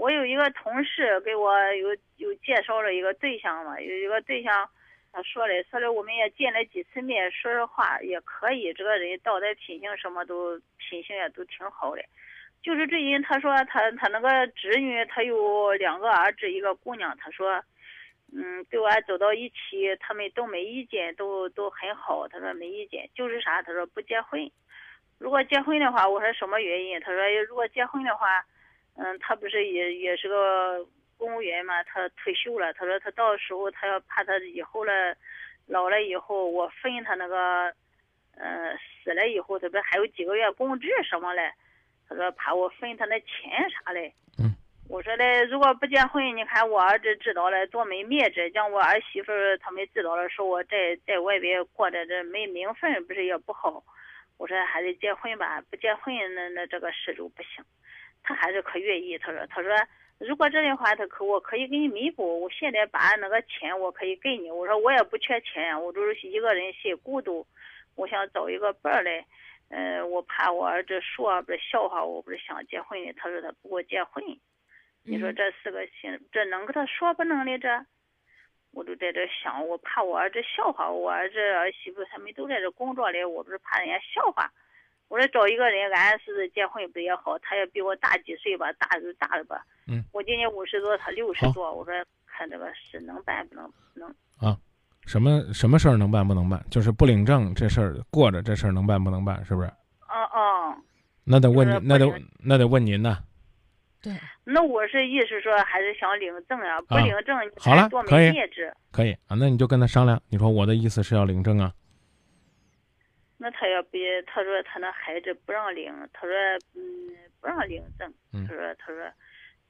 我有一个同事给我有有介绍了一个对象嘛，有一个对象，他说的说的我们也见了几次面，说实话也可以，这个人道德品行什么都品行也都挺好的。就是最近他说他他那个侄女，他有两个儿子一个姑娘，他说，嗯，对我走到一起，他们都没意见，都都很好。他说没意见，就是啥？他说不结婚。如果结婚的话，我说什么原因？他说如果结婚的话。嗯，他不是也也是个公务员嘛？他退休了。他说他到时候他要怕他以后了，老了以后我分他那个，嗯，死了以后他不还有几个月工资什么嘞？他说怕我分他那钱啥嘞。嗯。我说嘞，如果不结婚，你看我儿子知道了多没面子。让我儿媳妇他们知道了，说我在在外边过着这没名分，不是也不好。我说还得结婚吧，不结婚那那这个事就不行。他还是可愿意，他说：“他说如果这样的话，他可我可以给你弥补。我现在把那个钱我可以给你。我说我也不缺钱，我就是一个人心孤独，我想找一个伴儿嘞。嗯，我怕我儿子说不是笑话我，不是想结婚的。他说他不给我结婚，你说这四个心，这能跟他说不能的这？我都在这想，我怕我儿子笑话我，儿子儿媳妇他们都在这工作嘞，我不是怕人家笑话。”我说找一个人，俺是结婚不也好？他也比我大几岁吧，大就大了吧。嗯。我今年五十多，他六十多。我说看这个事能办不能能。啊，什么什么事儿能办不能办？就是不领证这事儿过着，这事儿能办不能办？是不是？哦哦。那得问您，那得那得问您呢。对。那我是意思说，还是想领证啊？不领证，好了，多没面子。可以啊，那你就跟他商量。你说我的意思是要领证啊。那他要不，他说他那孩子不让领，他说嗯不让领证，他说他说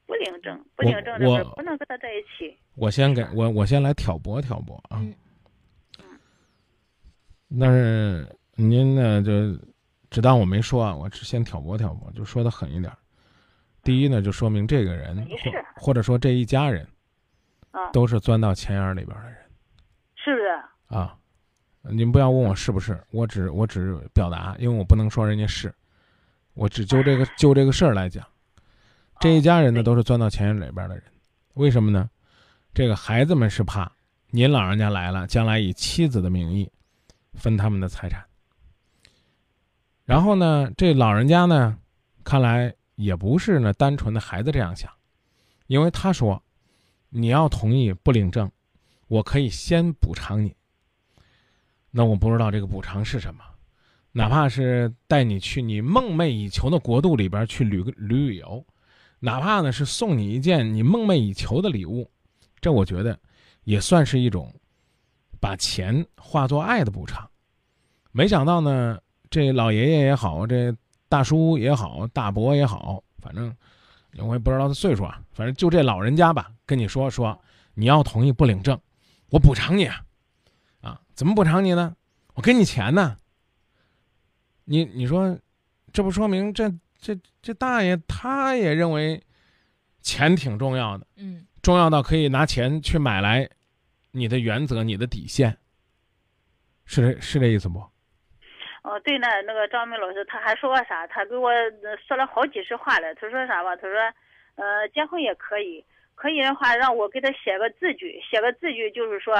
不领证，不领证这不能跟他在一起。我先给我我先来挑拨挑拨啊。嗯。但是您呢就只当我没说啊，我只先挑拨挑拨，就说的狠一点。第一呢，就说明这个人或或者说这一家人啊都是钻到钱眼里边的人，是不是？啊。您不要问我是不是，我只我只表达，因为我不能说人家是，我只就这个就这个事儿来讲，这一家人呢都是钻到钱眼里边的人，为什么呢？这个孩子们是怕您老人家来了，将来以妻子的名义分他们的财产，然后呢，这老人家呢，看来也不是呢单纯的孩子这样想，因为他说，你要同意不领证，我可以先补偿你。那我不知道这个补偿是什么，哪怕是带你去你梦寐以求的国度里边去旅旅旅游，哪怕呢是送你一件你梦寐以求的礼物，这我觉得也算是一种把钱化作爱的补偿。没想到呢，这老爷爷也好，这大叔也好，大伯也好，反正我也不知道他岁数啊，反正就这老人家吧，跟你说说，你要同意不领证，我补偿你。啊。怎么补偿你呢？我给你钱呢。你你说，这不说明这这这大爷他也认为钱挺重要的，嗯，重要到可以拿钱去买来你的原则、你的底线，是是这意思不？哦，对呢，那个张明老师他还说过啥？他给我说了好几十话了。他说啥吧？他说，呃，结婚也可以。可以的话，让我给他写个字据，写个字据，就是说，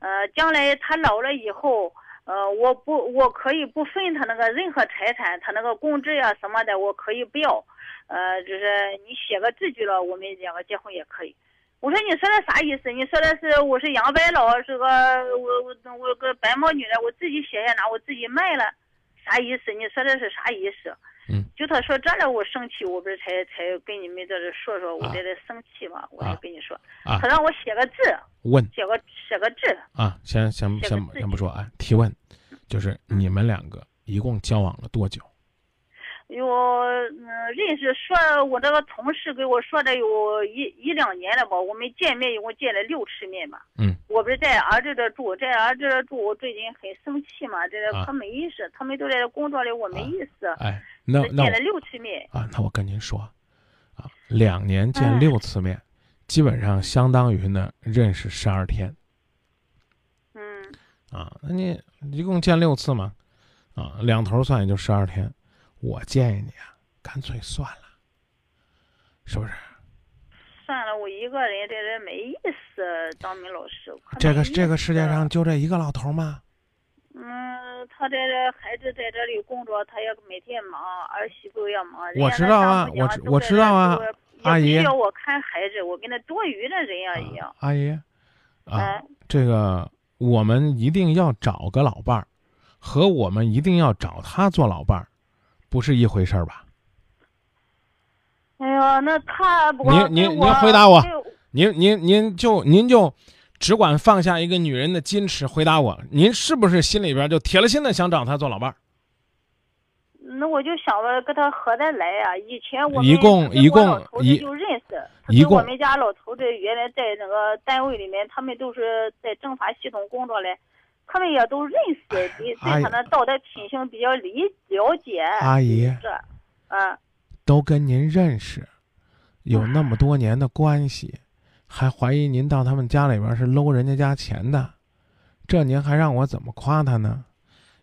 呃，将来他老了以后，呃，我不，我可以不分他那个任何财产，他那个工资呀什么的，我可以不要，呃，就是你写个字据了，我们两个结婚也可以。我说你说的啥意思？你说的是我是杨白劳，是个我我我个白毛女的，我自己写下拿我自己卖了，啥意思？你说的是啥意思？嗯，就他说这了，我生气，我不是才才跟你们在这说说，我在这生气嘛，我就跟你说，他让我写个字，问。写个写个字。啊，先先先先不说啊，提问，就是你们两个一共交往了多久？有嗯，认识说，我这个同事给我说的有一一两年了吧，我们见面一共见了六次面吧。嗯，我不是在儿子这住，在儿子这住，我最近很生气嘛，这可没意思，他们都在这工作里，我没意思。哎，那那见了六次面啊，那我跟您说，啊，两年见六次面，基本上相当于呢认识十二天。嗯。啊，那你一共见六次嘛，啊，两头算也就十二天。我建议你啊，干脆算了，是不是？算了，我一个人在这没意思，张明老师。这个这个世界上就这一个老头吗？嗯，他在这孩子在这里工作，他也每天忙，儿媳妇也忙。我知道啊我知我知道啊阿姨需要我看孩子，我跟那多余的人呀一样。阿姨，啊，嗯，这个我们一定要找个老伴儿，和我们一定要找他做老伴儿，不是一回事儿吧？哎呀，那他不您您您回答我您您您就您就只管放下一个女人的矜持，回答我，您是不是心里边就铁了心的想找她做老伴儿？那我就想着跟他合得来呀、以前我们一共一共一就认识，一共跟我们家老头子原来在那个单位里面，他们都是在政法系统工作嘞，他们也都认识，对他的道德品行比较理了解。阿姨是，嗯，都跟您认识，有那么多年的关系，还怀疑您到他们家里边是搂人家家钱的，这您还让我怎么夸他呢？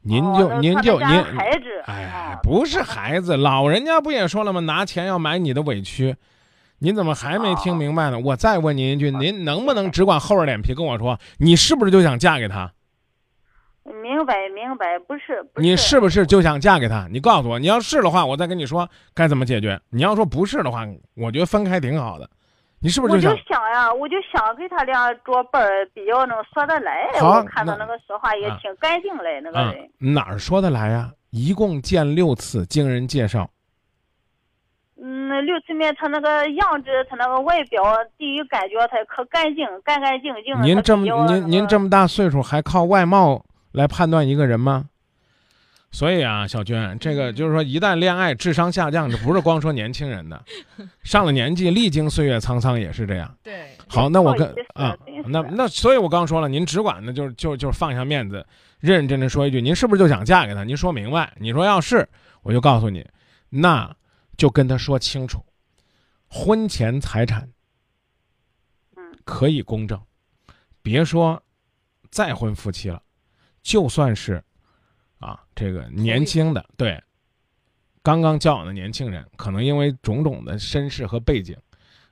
您就、哦您就您，孩子，哎啊，不是孩子，老人家不也说了吗？拿钱要买你的委屈，您怎么还没听明白呢？我再问您一句，您能不能只管厚着脸皮跟我说，你是不是就想嫁给他？明白明白，不是不你是不是就想嫁给他？你告诉我，你要是的话，我再跟你说该怎么解决。你要说不是的话，我觉得分开挺好的。你是不是我就想？呀，我就想给他俩做伴儿，比较能说得来。好我看他那那个说话也啊挺干净嘞，那个人。嗯，哪儿说得来呀？一共见六次，经人介绍。嗯，那六次面他那个样子，他那个外表，第一感觉他可干净，干干净净的。您这么您您这么大岁数，还靠外貌来判断一个人吗？所以啊，小娟，这个就是说，一旦恋爱，智商下降，这不是光说年轻人的，上了年纪，历经岁月沧桑也是这样。对，好，那我跟啊，那那所以，我刚说了，您只管呢，就是就就是放下面子，认认真真说一句，您是不是就想嫁给他？您说明白。你说要是，我就告诉你，那就跟他说清楚，婚前财产嗯可以公证，别说再婚夫妻了，就算是啊这个年轻的对，刚刚交往的年轻人，可能因为种种的身世和背景。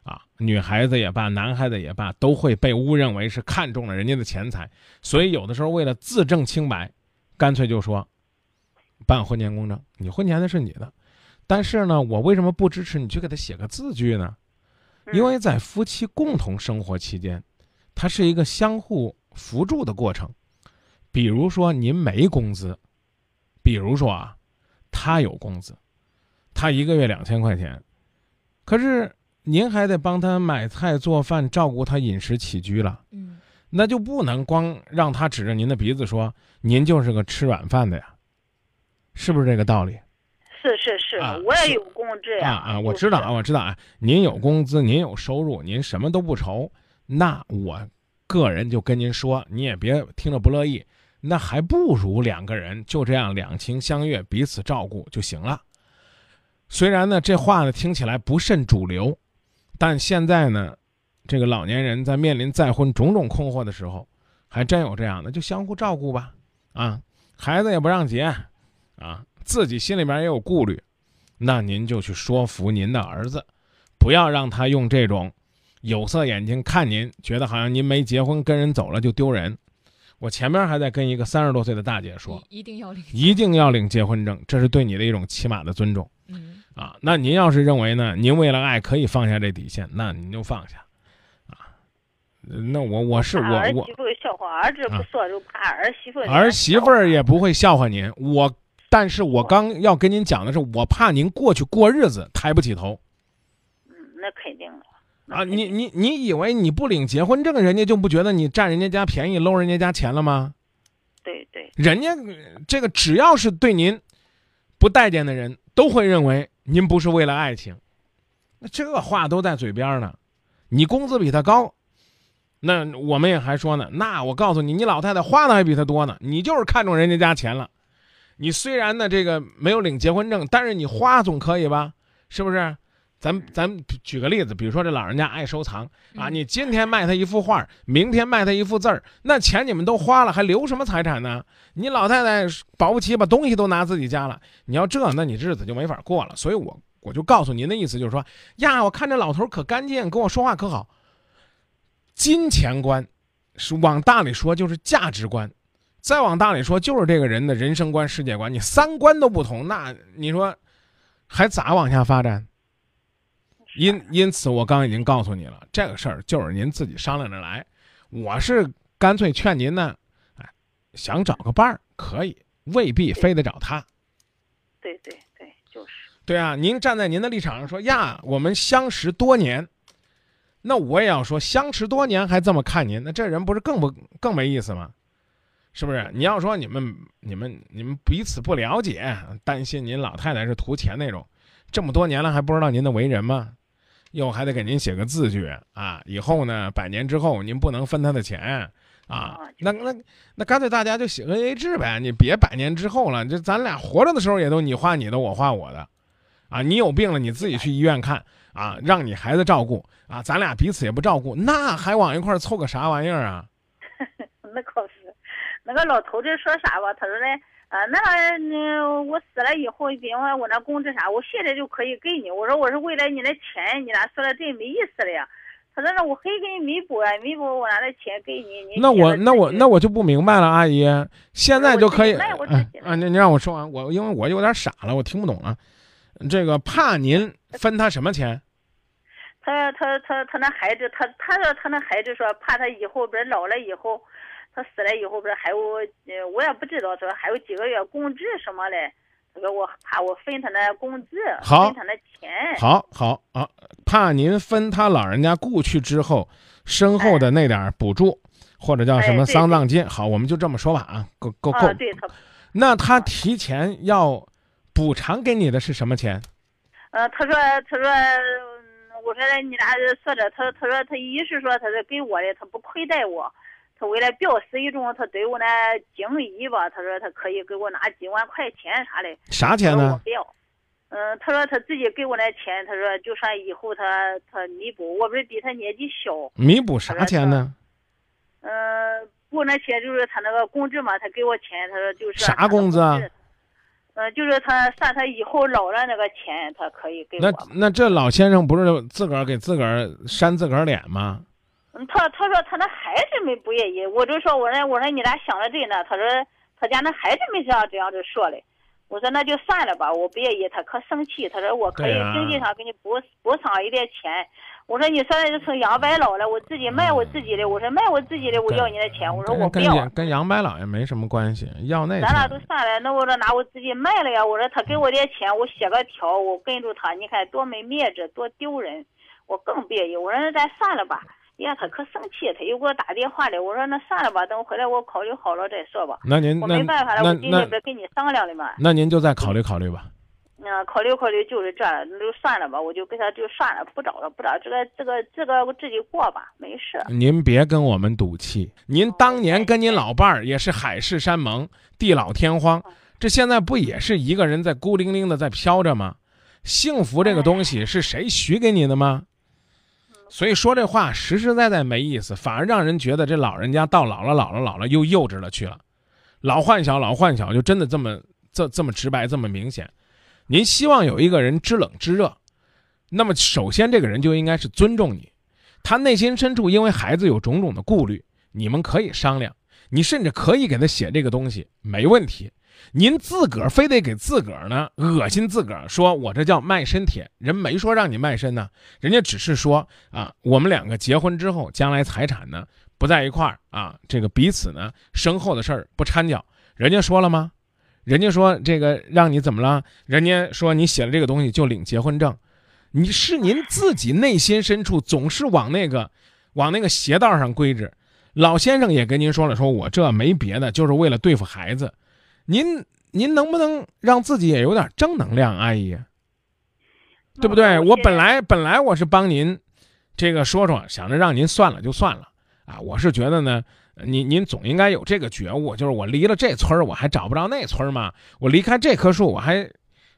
啊，女孩子也罢，男孩子也罢，都会被误认为是看中了人家的钱财，所以有的时候为了自证清白，干脆就说办婚前公证，你婚前的是你的，但是呢，我为什么不支持你去给他写个字据呢？嗯因为在夫妻共同生活期间，它是一个相互扶助的过程。比如说您没工资，比如说啊，他有工资，他一个月两千块钱，可是您还得帮他买菜做饭，照顾他饮食起居了，嗯，那就不能光让他指着您的鼻子说您就是个吃软饭的呀，是不是这个道理？是是是，啊我也有工资呀。啊啊，我知道啊，我知道啊，您有工资，您有收入，您什么都不愁，那我个人就跟您说，你也别听着不乐意，那还不如两个人就这样两情相悦，彼此照顾就行了。虽然呢，这话呢听起来不甚主流，但现在呢，这个老年人在面临再婚种种困惑的时候，还真有这样的，就相互照顾吧，啊，孩子也不让结，啊，自己心里面也有顾虑，那您就去说服您的儿子，不要让他用这种有色眼睛看您，觉得好像您没结婚跟人走了就丢人。我前面还在跟一个三十多岁的大姐说，一一定要领，一定要领结婚证，这是对你的一种起码的尊重嗯，啊。那您要是认为呢，您为了爱可以放下这底线，那您就放下，啊。那我我是我我儿媳妇笑话儿子啊不说，就怕儿媳妇。儿媳妇儿也不会笑话您，我，但是我刚要跟您讲的是，我怕您过去过日子抬不起头嗯，那肯定的。那啊！你你你以为你不领结婚证，人家就不觉得你占人家家便宜、搂人家家钱了吗？对对，人家呃这个只要是对您不待见的人，都会认为您不是为了爱情。那这话都在嘴边呢，你工资比他高，那我们也还说呢。那我告诉你，你老太太花的还比他多呢，你就是看中人家家钱了。你虽然呢这个没有领结婚证，但是你花总可以吧？是不是？咱咱举个例子，比如说这老人家爱收藏啊，嗯你今天卖他一幅画，明天卖他一幅字儿，那钱你们都花了，还留什么财产呢？你老太太保不齐把东西都拿自己家了，你要这，那你日子就没法过了。所以我我就告诉您的意思就是说呀，我看这老头可干净，跟我说话可好。金钱观是往大里说就是价值观，再往大里说就是这个人的人生观、世界观。你三观都不同，那你说还咋往下发展？因因此，我刚已经告诉你了，这个事儿就是您自己商量着来。我是干脆劝您呢，哎，想找个伴儿可以，未必非得找他。对对对，就是。对啊，您站在您的立场上说呀，我们相识多年，那我也要说相识多年还这么看您，那这人不是更不更没意思吗？是不是？你要说你们你们你们彼此不了解，担心您老太太是图钱那种，这么多年了还不知道您的为人吗？又还得给您写个字据啊！以后呢，百年之后您不能分他的钱啊！那那那干脆大家就写个 AA 制呗，你别百年之后了，就咱俩活着的时候也都你花你的，我花我的，啊！你有病了你自己去医院看啊，让你孩子照顾啊，咱俩彼此也不照顾，那还往一块凑个啥玩意儿啊？那可是，那个老头子说啥吧？他说嘞。啊，那那我死了以后，比方说我那工资啥，我现在就可以给你。我说我是为了你的钱，你俩说的这没意思了呀？他说那我可以给你弥补啊，弥补我拿的钱给你。你那我那我那我就不明白了，阿姨，现在就可以啊？你你让我说完，我因为我有点傻了，我听不懂了。这个怕您分他什么钱？他他他他那孩子，他他说他那孩子说怕他以后不是老了以后。他死了以后不是还有，呃，我也不知道，说还有几个月工资什么嘞？他说我怕我分他那工资，分他那钱。好好啊，怕您分他老人家故去之后身后的那点补助，或者叫什么丧葬金。好，我们就这么说吧啊，够够够。对他。那他提前要补偿给你的是什么钱？呃，他说，他说，我说你俩说着，他他说他一是说他是给我的，他不亏待我。他为了表示一种他对我那敬意吧，他说他可以给我拿几万块钱啥的。啥钱呢？我不要。嗯，他说他自己给我那钱，他说就算以后他他弥补，我不是比他年纪小。弥补啥钱呢？嗯，补那钱就是他那个工资嘛，他给我钱，他说就是啥工资啊？嗯，就是他算他以后老了那个钱，他可以给我。那那这老先生不是自个儿给自个儿扇自个儿脸吗？他他说他那孩子没不愿意，我就说我说我说你咋想的这呢？他说他家那孩子没这样这样子说嘞。我说那就算了吧，我不愿意。他可生气，他说我可以经济上给你补补偿一点钱。我说你说的就成杨白老了，我自己卖我自己的。我说卖我自己的，我要你的钱。我说我不要。跟杨白老也没什么关系，要那。咱俩都算了，那我说拿我自己卖了呀。我说他给我点钱，我写个条，我跟住他，你看多没面子，多丢人。我更不愿意。我说那咱算了吧。呀，他可生气，他又给我打电话了。我说那算了吧，等回来我考虑好了再说吧。那您我没办法了，我今天不是跟你商量的嘛？那您就再考虑考虑吧。嗯，考虑考虑就是这，那就算了吧，我就跟他就算了，不找了，不找这个这个这个我自己过吧，没事。您别跟我们赌气，您当年跟您老伴儿也是海誓山盟、地老天荒，这现在不也是一个人在孤零零的在飘着吗？幸福这个东西是谁许给你的吗？所以说这话实实在在没意思，反而让人觉得这老人家到老了老了老了又幼稚了去了，老换小老换小就真的这么这这么直白这么明显。您希望有一个人知冷知热，那么首先这个人就应该是尊重你，他内心深处因为孩子有种种的顾虑，你们可以商量，你甚至可以给他写这个东西没问题。您自个儿非得给自个儿呢，恶心自个儿，说我这叫卖身帖，人没说让你卖身呢，人家只是说啊，我们两个结婚之后，将来财产呢不在一块儿啊，这个彼此呢身后的事儿不掺脚，人家说了吗？人家说这个让你怎么了？人家说你写了这个东西就领结婚证，你是您自己内心深处总是往那个往那个邪道上归置。老先生也跟您说了，说我这没别的，就是为了对付孩子。您您能不能让自己也有点正能量，阿姨？对不对？我本来本来我是帮您，这个说说，想着让您算了就算了啊。我是觉得呢，您您总应该有这个觉悟，就是我离了这村儿，我还找不着那村儿吗？我离开这棵树，我还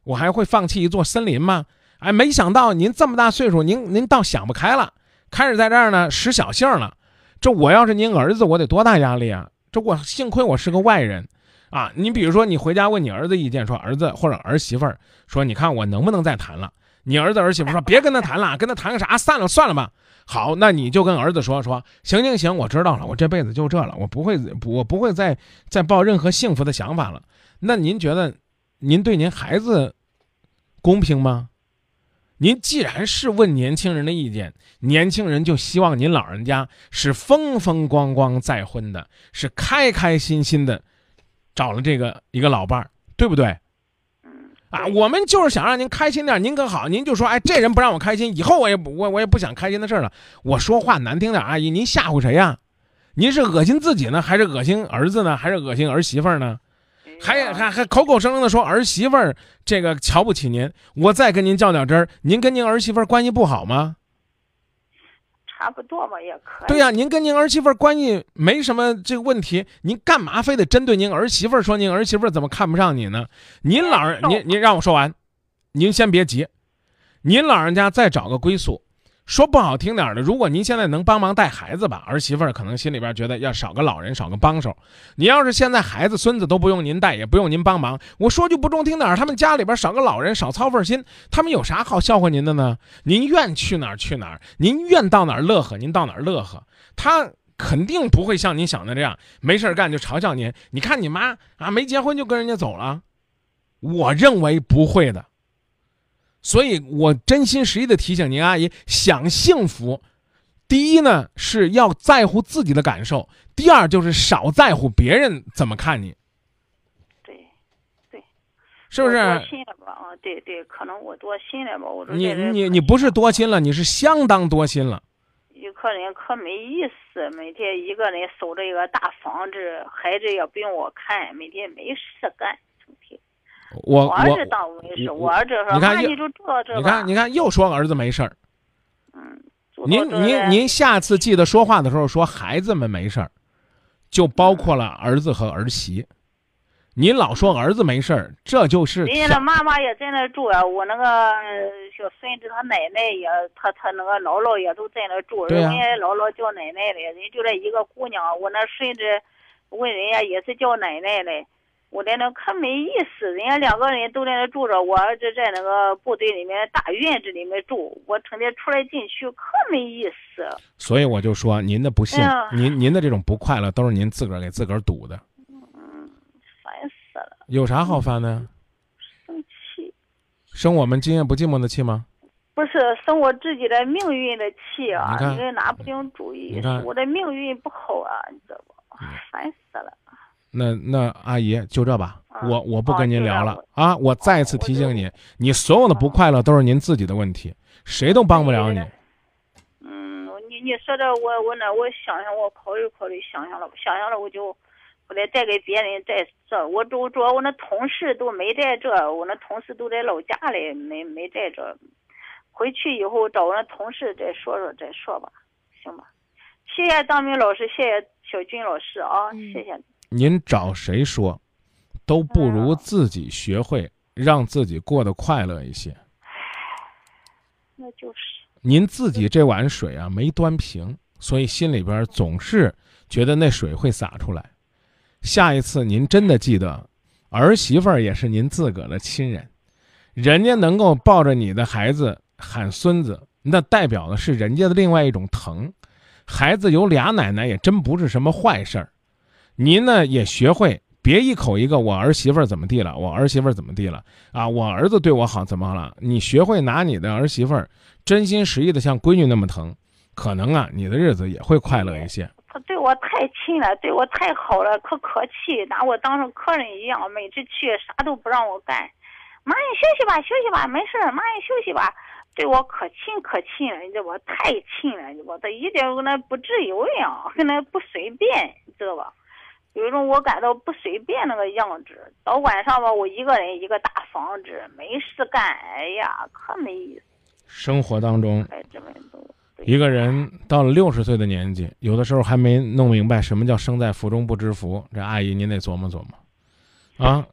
我还会放弃一座森林吗？哎，没想到您这么大岁数，您您倒想不开了，开始在这儿呢使小性了。这我要是您儿子，我得多大压力啊？这我幸亏我是个外人。啊，你比如说，你回家问你儿子意见，说儿子或者儿媳妇儿说，你看我能不能再谈了？你儿子儿媳妇说别跟他谈了，跟他谈个啥？散了算了吧。好，那你就跟儿子说说，行行行，我知道了，我这辈子就这了，我不会，我不会再再抱任何幸福的想法了。那您觉得，您对您孩子公平吗？您既然是问年轻人的意见，年轻人就希望您老人家是风风光光再婚的，是开开心心的，找了这个一个老伴儿，对不对？啊，我们就是想让您开心点，您可好，您就说，哎，这人不让我开心，以后我也不我我也不想开心的事了。我说话难听点，阿姨，您吓唬谁呀？您是恶心自己呢，还是恶心儿子呢，还是恶心儿媳妇呢？还还还口口声声的说儿媳妇儿这个瞧不起您。我再跟您较较真儿，您跟您儿媳妇儿关系不好吗？差不多吧，也可以。对呀，您跟您儿媳妇儿关系没什么这个问题，您干嘛非得针对您儿媳妇儿说您儿媳妇儿怎么看不上你呢？您老人，您您让我说完，您先别急，您老人家再找个归宿。说不好听点的，如果您现在能帮忙带孩子吧，儿媳妇儿可能心里边觉得要少个老人，少个帮手。你要是现在孩子孙子都不用您带，也不用您帮忙，我说句不中听点，他们家里边少个老人，少操份心，他们有啥好笑话您的呢？您愿去哪儿去哪儿，您愿到哪儿乐呵，您到哪儿乐呵。他肯定不会像您想的这样，没事干就嘲笑您。你看你妈啊，没结婚就跟人家走了，我认为不会的。所以我真心实意的提醒您，阿姨，想幸福，第一呢是要在乎自己的感受，第二就是少在乎别人怎么看你。对，对，是不是？多心了吧？啊，对对，可能我多心了吧？我说你你你不是多心了，你是相当多心了。一个人可没意思，每天一个人守着一个大房子，孩子也不用我看，每天没事干，整天。我我儿子倒没事，我儿子说：“你看妈，你就这这。”你看，你看，又说儿子没事儿。嗯，您您您下次记得说话的时候说孩子们没事儿，就包括了儿子和儿媳。您老说儿子没事儿，这就是人家的妈妈也在那住啊，我那个小孙子他奶奶也，他他那个姥姥也都在那住，人家姥姥叫奶奶的，人就这一个姑娘，我那孙子问人家也是叫奶奶的，我在那可没意思，人家两个人都在那住着，我儿子在那个部队里面大院子里面住，我成天出来进去可没意思。所以我就说您的不幸哎，您您的这种不快乐都是您自个儿给自个儿堵的，嗯烦死了，有啥好烦的？生气。生我们今夜不寂寞的气吗？不是生我自己的命运的气啊！你这拿不定主意我的命运不好啊，你知道不？烦死了！那那阿姨就这吧，啊我我不跟您聊了哦啊！我再次提醒你，你所有的不快乐都是您自己的问题，谁都帮不了你。嗯，你你说的我我那我想想，我考虑考虑，想想了，想想了，我就我得再给别人再这，我主主要我那同事都没在这，我那同事都在老家里，没没在这。回去以后找我那同事再说说再说吧，行吧？谢谢张明老师，谢谢小军老师啊，谢谢。您找谁说，都不如自己学会让自己过得快乐一些。那就是您自己这碗水啊没端平，所以心里边总是觉得那水会洒出来。下一次您真的记得，儿媳妇儿也是您自个儿的亲人，人家能够抱着你的孩子喊孙子，那代表的是人家的另外一种疼。孩子有俩奶奶也真不是什么坏事儿。您呢也学会别一口一个我儿媳妇儿怎么地了，我儿媳妇儿怎么地了啊，我儿子对我好怎么了？你学会拿你的儿媳妇儿真心实意的像闺女那么疼，可能啊你的日子也会快乐一些。他对我太亲了，对我太好了，可可气，拿我当成客人一样，每次去啥都不让我干。妈，你休息吧，休息吧，没事，妈，你休息吧。对我可亲可亲了，你知道吧？太亲了，你知道吧？他一点跟那不自由一样，跟那不随便，你知道吧？有一种我感到不随便那个样子。到晚上吧，我一个人一个大房子，没事干，哎呀，可没意思。生活当中，一个人到了六十岁的年纪，有的时候还没弄明白什么叫生在福中不知福。这阿姨您得琢磨琢磨，啊，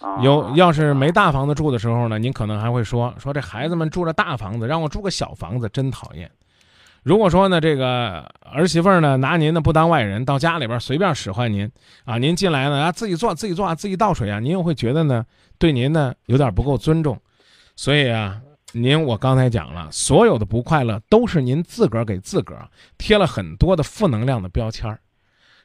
哦有要是没大房子住的时候呢，您可能还会说说这孩子们住着大房子，让我住个小房子真讨厌。如果说呢，这个儿媳妇呢拿您呢不当外人，到家里边随便使唤您啊，您进来呢啊自己做自己做啊自己倒水啊，您又会觉得呢对您呢有点不够尊重，所以啊，您我刚才讲了，所有的不快乐都是您自个儿给自个儿贴了很多的负能量的标签儿，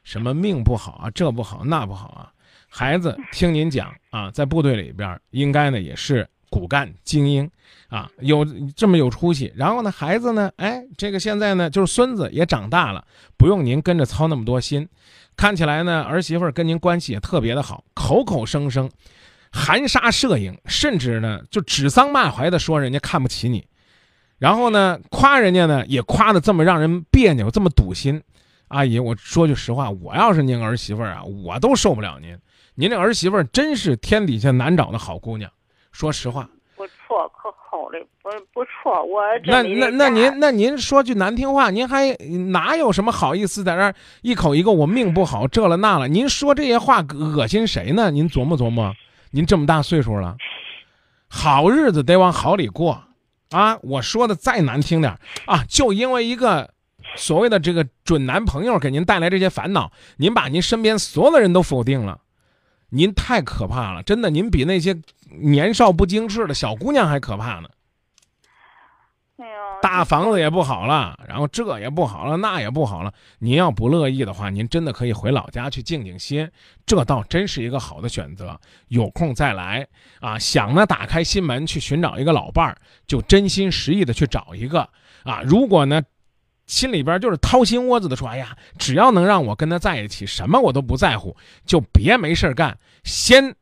什么命不好啊，这不好那不好啊。孩子听您讲啊，在部队里边应该呢也是骨干精英啊，有这么有出息。然后呢，孩子呢，哎，这个现在呢就是孙子也长大了，不用您跟着操那么多心。看起来呢，儿媳妇跟您关系也特别的好，口口声声。含沙射影，甚至呢就指桑骂槐的说人家看不起你，然后呢夸人家呢也夸的这么让人别扭，这么堵心。阿姨，我说句实话，我要是您儿媳妇啊，我都受不了您。您这儿媳妇真是天底下难找的好姑娘，说实话。不错，可好了，不不错，我那那那您那您说句难听话，您还哪有什么好意思在那儿一口一个我命不好这了那了？您说这些话恶心谁呢？您琢磨琢磨。您这么大岁数了，好日子得往好里过，啊！我说的再难听点啊，就因为一个所谓的这个准男朋友给您带来这些烦恼，您把您身边所有的人都否定了，您太可怕了！真的，您比那些年少不经事的小姑娘还可怕呢。大房子也不好了，然后这也不好了，那也不好了。您要不乐意的话，您真的可以回老家去静静心，这倒真是一个好的选择。有空再来啊，想呢打开心门去寻找一个老伴儿，就真心实意的去找一个啊。如果呢，心里边就是掏心窝子的说，哎呀，只要能让我跟他在一起，什么我都不在乎，就别没事干，先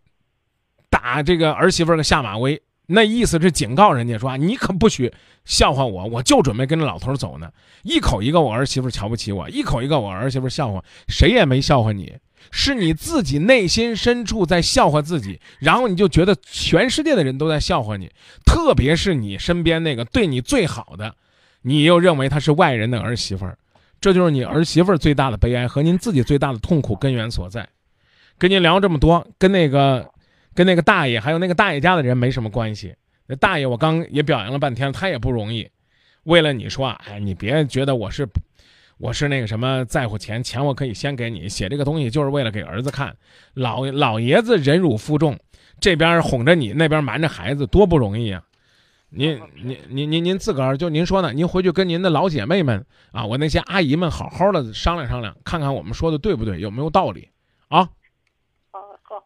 打这个儿媳妇个下马威。那意思是警告人家说，你可不许笑话我，我就准备跟着老头走呢。一口一个我儿媳妇瞧不起我，一口一个我儿媳妇笑话，谁也没笑话你，是你自己内心深处在笑话自己，然后你就觉得全世界的人都在笑话你，特别是你身边那个对你最好的，你又认为她是外人的儿媳妇儿，这就是你儿媳妇儿最大的悲哀和您自己最大的痛苦根源所在。跟您聊这么多，跟那个。跟那个大爷还有那个大爷家的人没什么关系。那大爷我刚也表扬了半天，他也不容易。为了你说，哎，你别觉得我是，我是那个什么在乎钱，钱我可以先给你。写这个东西就是为了给儿子看。老老爷子忍辱负重，这边哄着你，那边瞒着孩子，多不容易啊！您您您您您自个儿就您说呢？您回去跟您的老姐妹们啊，我那些阿姨们好好的商量商量，看看我们说的对不对，有没有道理啊？好好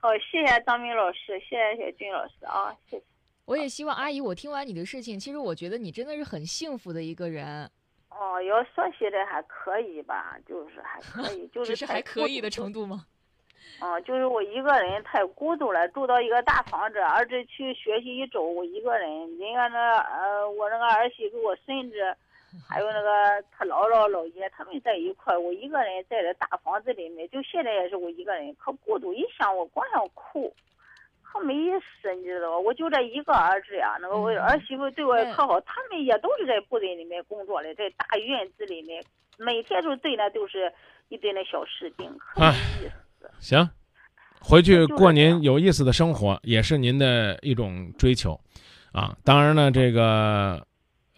好，谢谢张明老师，谢谢小军老师啊，谢谢。我也希望阿姨，我听完你的事情，其实我觉得你真的是很幸福的一个人。哦，要说起来还可以吧，就是还可以，就是 只是还可以的程度吗？哦，就是我一个人太孤独了，住到一个大房子，儿子去学习一周，我一个人，人家那呃，我那个儿媳妇，我孙子。还有那个 他姥姥姥爷他们在一块我一个人在这大房子里面，就现在也是我一个人，可孤独。一想我光想哭，可没意思，你知道吧？我就这一个儿子呀，那个我儿媳妇对我可好，他们也都是在部队里面工作的，在大院子里面，每天都对那都是一堆那小士兵，可没意思。行，回去过您有意思的生活，也是您的一种追求，啊，当然呢，这个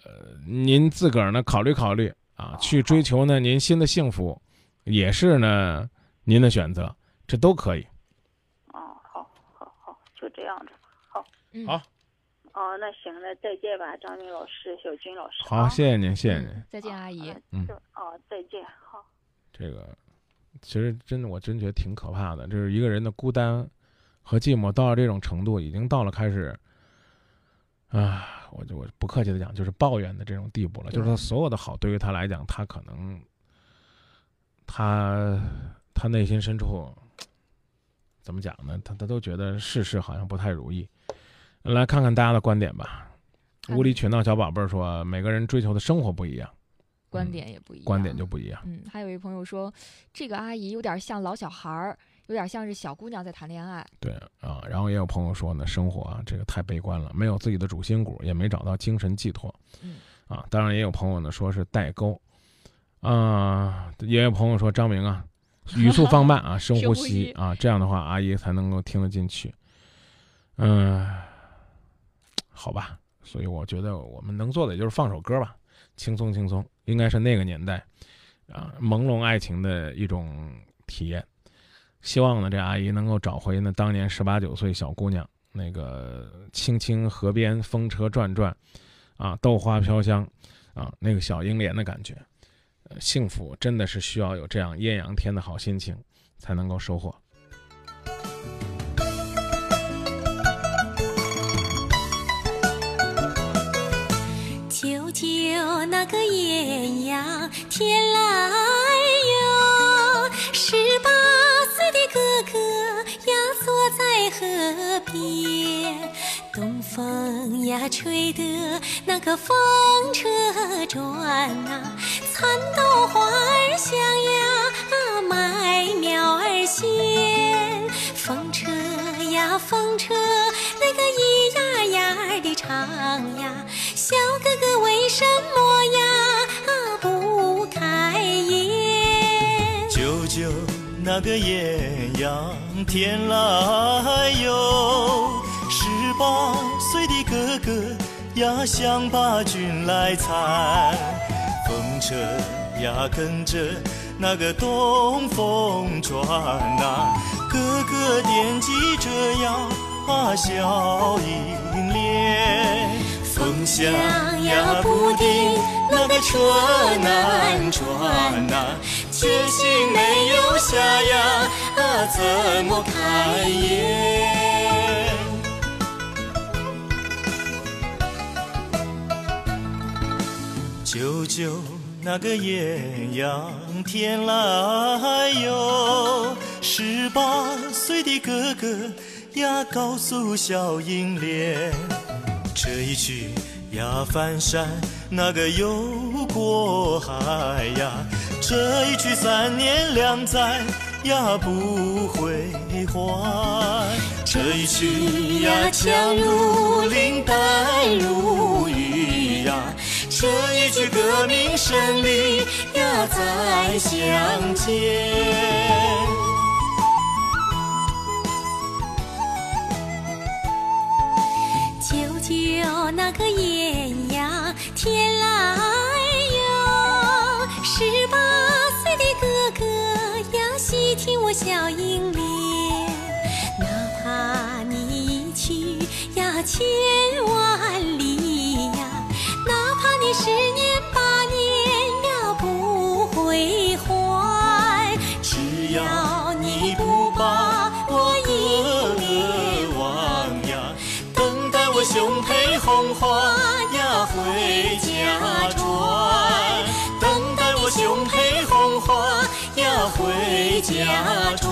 呃。您自个儿呢？考虑考虑啊，去追求呢您新的幸福，也是呢您的选择，这都可以。哦，好，好，好，就这样子，好，好。哦，那行，那再见吧，张明老师，小军老师。好，谢谢您，谢谢您。再见，阿姨。嗯。哦，再见，好。这个其实真的，我真觉得挺可怕的，就是一个人的孤单和寂寞到了这种程度，已经到了开始啊。我就我不客气的讲，就是抱怨的这种地步了。就是他所有的好，对于他来讲，他可能，他他内心深处怎么讲呢？他他都觉得事事好像不太如意。来看看大家的观点吧。无理取闹小宝贝儿说，每个人追求的生活不一样，观点也不一样，观点就不一样。嗯，还有一朋友说，这个阿姨有点像老小孩儿。有点像是小姑娘在谈恋爱，对啊，然后也有朋友说呢，生活啊，这个太悲观了，没有自己的主心骨，也没找到精神寄托，嗯，啊，当然也有朋友呢说是代沟，啊，也有朋友说张明啊，语速放慢啊，深呼吸啊，这样的话阿姨才能够听得进去，嗯，好吧，所以我觉得我们能做的也就是放首歌吧，轻松轻松，应该是那个年代啊，朦胧爱情的一种体验。希望呢，这阿姨能够找回那当年十八九岁小姑娘那个青青河边风车转转，啊，豆花飘香，啊，那个小英莲的感觉，幸福真的是需要有这样艳阳天的好心情才能够收获。舅舅那个艳阳天来哟，十八岁的哥哥呀坐在河边，东风呀吹得那个风车转呐，蚕豆花儿香呀，麦苗儿鲜，风车呀风车那个咿呀呀的唱呀。哥哥为什么呀不开眼？舅舅那个艳阳天来哟，十八岁的哥哥呀想把君来参，风车呀跟着那个东风转呐，哥哥惦记着呀笑盈脸。风响呀不停，那个车难转呐，决心没有下呀，怎么开眼？舅舅那个艳阳天来哟，十八岁的哥哥呀告诉小英莲。这一曲呀，翻山那个又过海呀，这一曲三年两载呀不会还。这一曲呀，枪如林，弹如雨呀，这一曲革命胜利呀再相见。那个艳阳天来哟，十八岁的哥哥呀细听我小英莲，哪怕你一去呀千万里呀，哪怕你十年家。